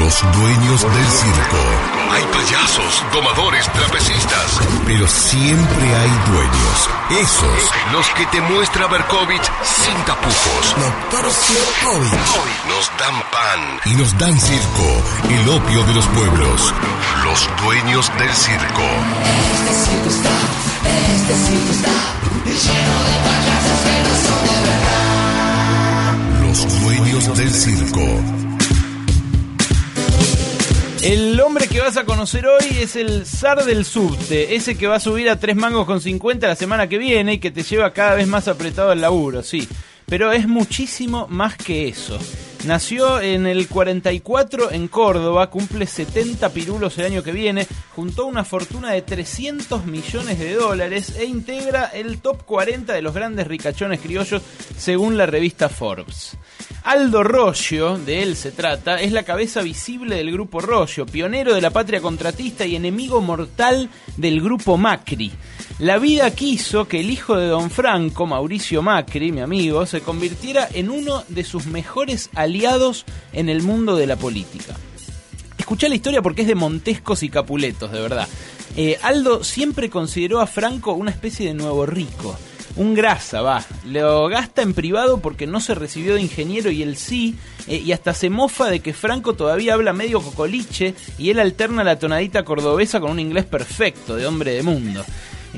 Los dueños del circo. Hay payasos, domadores, trapecistas. Pero siempre hay dueños. Esos. Los que te muestra Berkovich sin tapujos. Doctor Sirkovich. Nos dan pan. Y nos dan circo. El opio de los pueblos. Los dueños del circo El hombre que vas a conocer hoy es el zar del subte, ese que va a subir a tres mangos con 50 la semana que viene y que te lleva cada vez más apretado el laburo, sí. Pero es muchísimo más que eso. Nació en el 44 en Córdoba, cumple 70 pirulos el año que viene, juntó una fortuna de 300 millones de dólares e integra el top 40 de los grandes ricachones criollos según la revista Forbes. Aldo Roggio, de él se trata, es la cabeza visible del grupo Roggio, pionero de la patria contratista y enemigo mortal del grupo Macri. La vida quiso que el hijo de Don Franco, Mauricio Macri, mi amigo, se convirtiera en uno de sus mejores aliados en el mundo de la política. Escuché la historia porque es de Montescos y Capuletos, de verdad. Eh, Aldo siempre consideró a Franco una especie de nuevo rico. Un grasa, va. Lo gasta en privado porque no se recibió de ingeniero y él sí. eh, y hasta se mofa de que Franco todavía habla medio cocoliche y él alterna la tonadita cordobesa con un inglés perfecto, de hombre de mundo.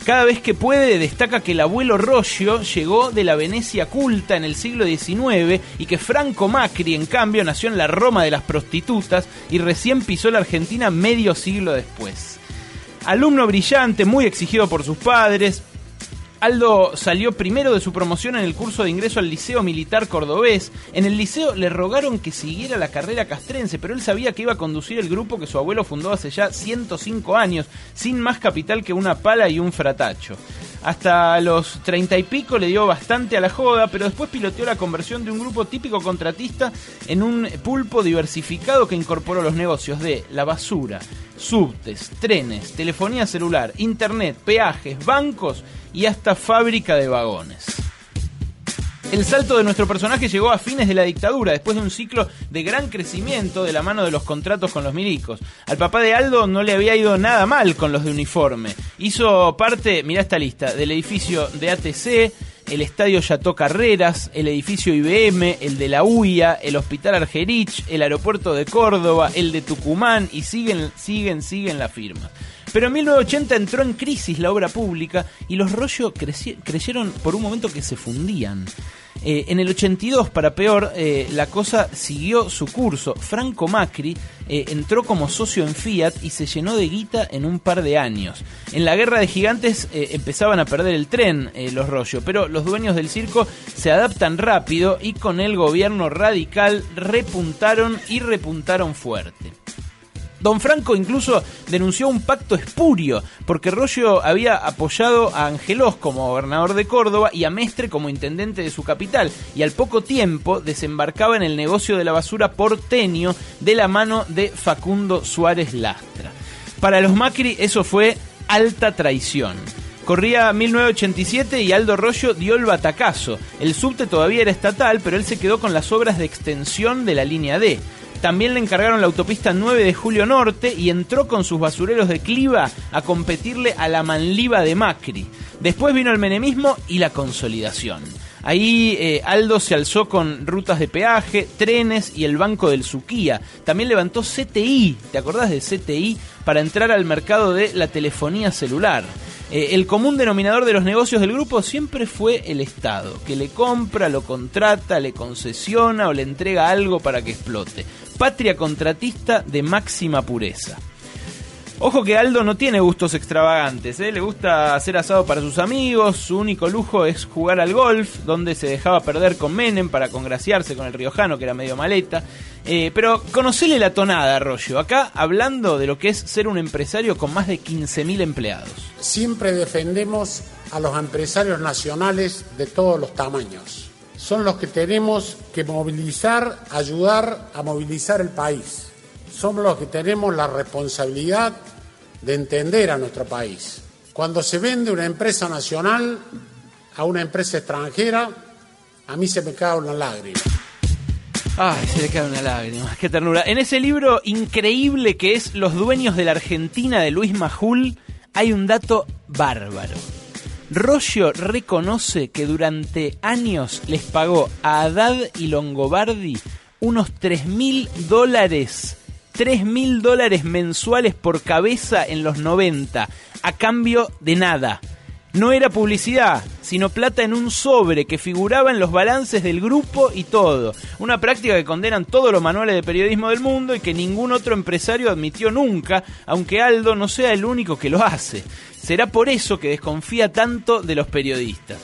Cada vez que puede destaca que el abuelo Roggio llegó de la Venecia culta en el siglo XIX y que Franco Macri, en cambio, nació en la Roma de las prostitutas y recién pisó la Argentina medio siglo después. Alumno brillante, muy exigido por sus padres, Aldo salió primero de su promoción en el curso de ingreso al Liceo Militar Cordobés. En el liceo le rogaron que siguiera la carrera castrense, pero él sabía que iba a conducir el grupo que su abuelo fundó hace ya 105 años, sin más capital que una pala y un fratacho. Hasta los treinta y pico le dio bastante a la joda, pero después piloteó la conversión de un grupo típico contratista en un pulpo diversificado que incorporó los negocios de la basura, subtes, trenes, telefonía celular, internet, peajes, bancos y hasta fábrica de vagones. El salto de nuestro personaje llegó a fines de la dictadura, después de un ciclo de gran crecimiento de la mano de los contratos con los milicos. Al papá de Aldo no le había ido nada mal con los de uniforme. Hizo parte, mirá esta lista, del edificio de ATC, el estadio Yató Carreras, el edificio IBM, el de la UIA, el Hospital Argerich, el aeropuerto de Córdoba, el de Tucumán y siguen, siguen, siguen la firma. Pero en 1980 entró en crisis la obra pública y los Rollo creci- creyeron por un momento que se fundían. Eh, en el 82, para peor, eh, la cosa siguió su curso. Franco Macri eh, entró como socio en Fiat y se llenó de guita en un par de años. En la guerra de gigantes empezaban a perder el tren los Rollo, pero los dueños del circo se adaptan rápido y con el gobierno radical repuntaron y repuntaron fuerte. Don Franco incluso denunció un pacto espurio, porque Rollo había apoyado a Angelos como gobernador de Córdoba y a Mestre como intendente de su capital, y al poco tiempo desembarcaba en el negocio de la basura porteño de la mano de Facundo Suárez Lastra. Para los Macri eso fue alta traición. Corría 1987 y Aldo Rollo dio el batacazo. El subte todavía era estatal, pero él se quedó con las obras de extensión de la línea D. También le encargaron la autopista 9 de Julio Norte y entró con sus basureros de Cliva a competirle a la Manliva de Macri. Después vino el menemismo y la consolidación. Ahí eh, Aldo se alzó con rutas de peaje, trenes y el Banco del Suquía. También levantó CTI, ¿te acordás de CTI? Para entrar al mercado de la telefonía celular. Eh, el común denominador de los negocios del grupo siempre fue el Estado, que le compra, lo contrata, le concesiona o le entrega algo para que explote. Patria contratista de máxima pureza. Ojo que Aldo no tiene gustos extravagantes, ¿eh? le gusta hacer asado para sus amigos, su único lujo es jugar al golf, donde se dejaba perder con Menem para congraciarse con el riojano, que era medio maleta. Eh, pero conocele la tonada, Arroyo, acá hablando de lo que es ser un empresario con más de 15.000 empleados. Siempre defendemos a los empresarios nacionales de todos los tamaños. Son los que tenemos que movilizar, ayudar a movilizar el país. Somos los que tenemos la responsabilidad de entender a nuestro país. Cuando se vende una empresa nacional a una empresa extranjera, a mí se me cae una lágrima. Ay, se le cae una lágrima, qué ternura. En ese libro increíble que es Los dueños de la Argentina de Luis Majul, hay un dato bárbaro. Roggio reconoce que durante años les pagó a Haddad y Longobardi unos 3 mil dólares 3 mil dólares mensuales por cabeza en los 90, a cambio de nada. No era publicidad, sino plata en un sobre que figuraba en los balances del grupo y todo. Una práctica que condenan todos los manuales de periodismo del mundo y que ningún otro empresario admitió nunca, aunque Aldo no sea el único que lo hace. Será por eso que desconfía tanto de los periodistas.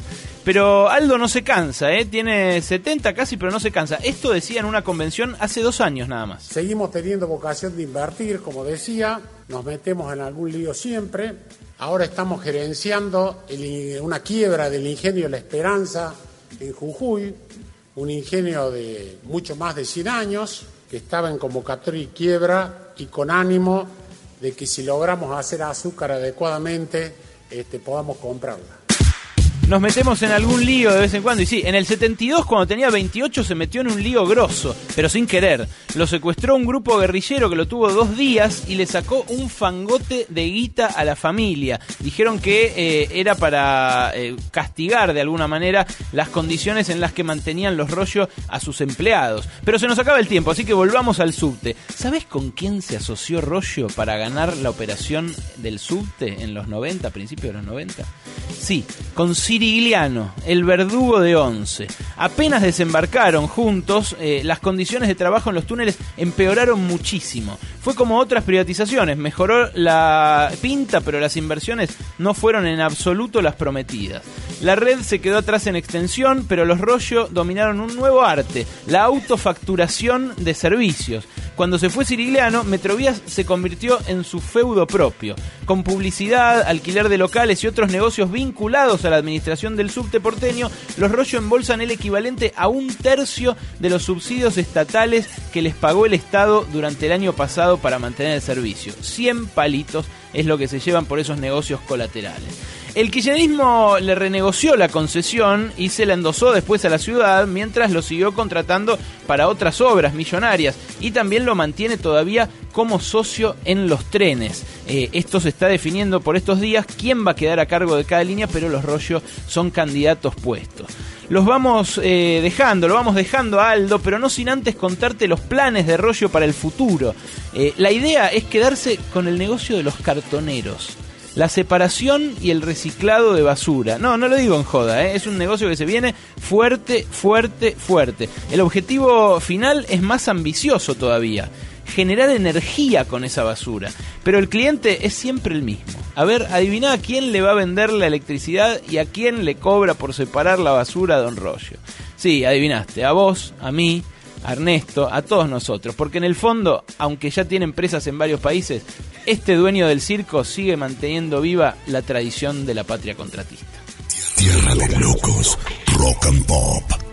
Pero Aldo no se cansa, ¿eh? tiene 70 casi, pero no se cansa. Esto decía en una convención hace dos años nada más. Seguimos teniendo vocación de invertir, como decía, nos metemos en algún lío siempre. Ahora estamos gerenciando una quiebra del ingenio La Esperanza en Jujuy, un ingenio de mucho más de 100 años, que estaba en convocatoria y quiebra y con ánimo de que si logramos hacer azúcar adecuadamente, este, podamos comprarla nos metemos en algún lío de vez en cuando. Y sí, en el 72, cuando tenía 28, se metió en un lío grosso, pero sin querer. Lo secuestró un grupo guerrillero que lo tuvo dos días y le sacó un fangote de guita a la familia. Dijeron que eh, era para eh, castigar de alguna manera las condiciones en las que mantenían los rollos a sus empleados. Pero se nos acaba el tiempo, así que volvamos al subte. ¿Sabes con quién se asoció Rollo para ganar la operación del subte en los 90, principios de los 90? Sí, con Cirigliano, el verdugo de Once. Apenas desembarcaron juntos, eh, las condiciones de trabajo en los túneles empeoraron muchísimo. Fue como otras privatizaciones, mejoró la pinta, pero las inversiones no fueron en absoluto las prometidas. La red se quedó atrás en extensión, pero los Rollo dominaron un nuevo arte, la autofacturación de servicios. Cuando se fue Cirigliano, Metrovías se convirtió en su feudo propio, con publicidad, alquiler de locales y otros negocios vinculados a la administración del subte porteño, los Rollo embolsan el equivalente a un tercio de los subsidios estatales que les pagó el Estado durante el año pasado para mantener el servicio. 100 palitos es lo que se llevan por esos negocios colaterales. El kirchnerismo le renegoció la concesión y se la endosó después a la ciudad, mientras lo siguió contratando para otras obras millonarias y también lo mantiene todavía como socio en los trenes. Eh, esto se está definiendo por estos días quién va a quedar a cargo de cada línea, pero los rollos son candidatos puestos los vamos eh, dejando, lo vamos dejando a Aldo, pero no sin antes contarte los planes de Rollo para el futuro. Eh, la idea es quedarse con el negocio de los cartoneros la separación y el reciclado de basura. No, no lo digo en joda, es un negocio que se viene fuerte, fuerte, fuerte. El objetivo final es más ambicioso todavía, generar energía con esa basura. Pero el cliente es siempre el mismo. A ver, adivina a quién le va a vender la electricidad y a quién le cobra por separar la basura a Don Rollo. Sí, adivinaste, a vos, a mí, a Ernesto, a todos nosotros, porque en el fondo, aunque ya tiene empresas en varios países, este dueño del circo sigue manteniendo viva la tradición de la patria contratista. Tierra de locos, rock and pop.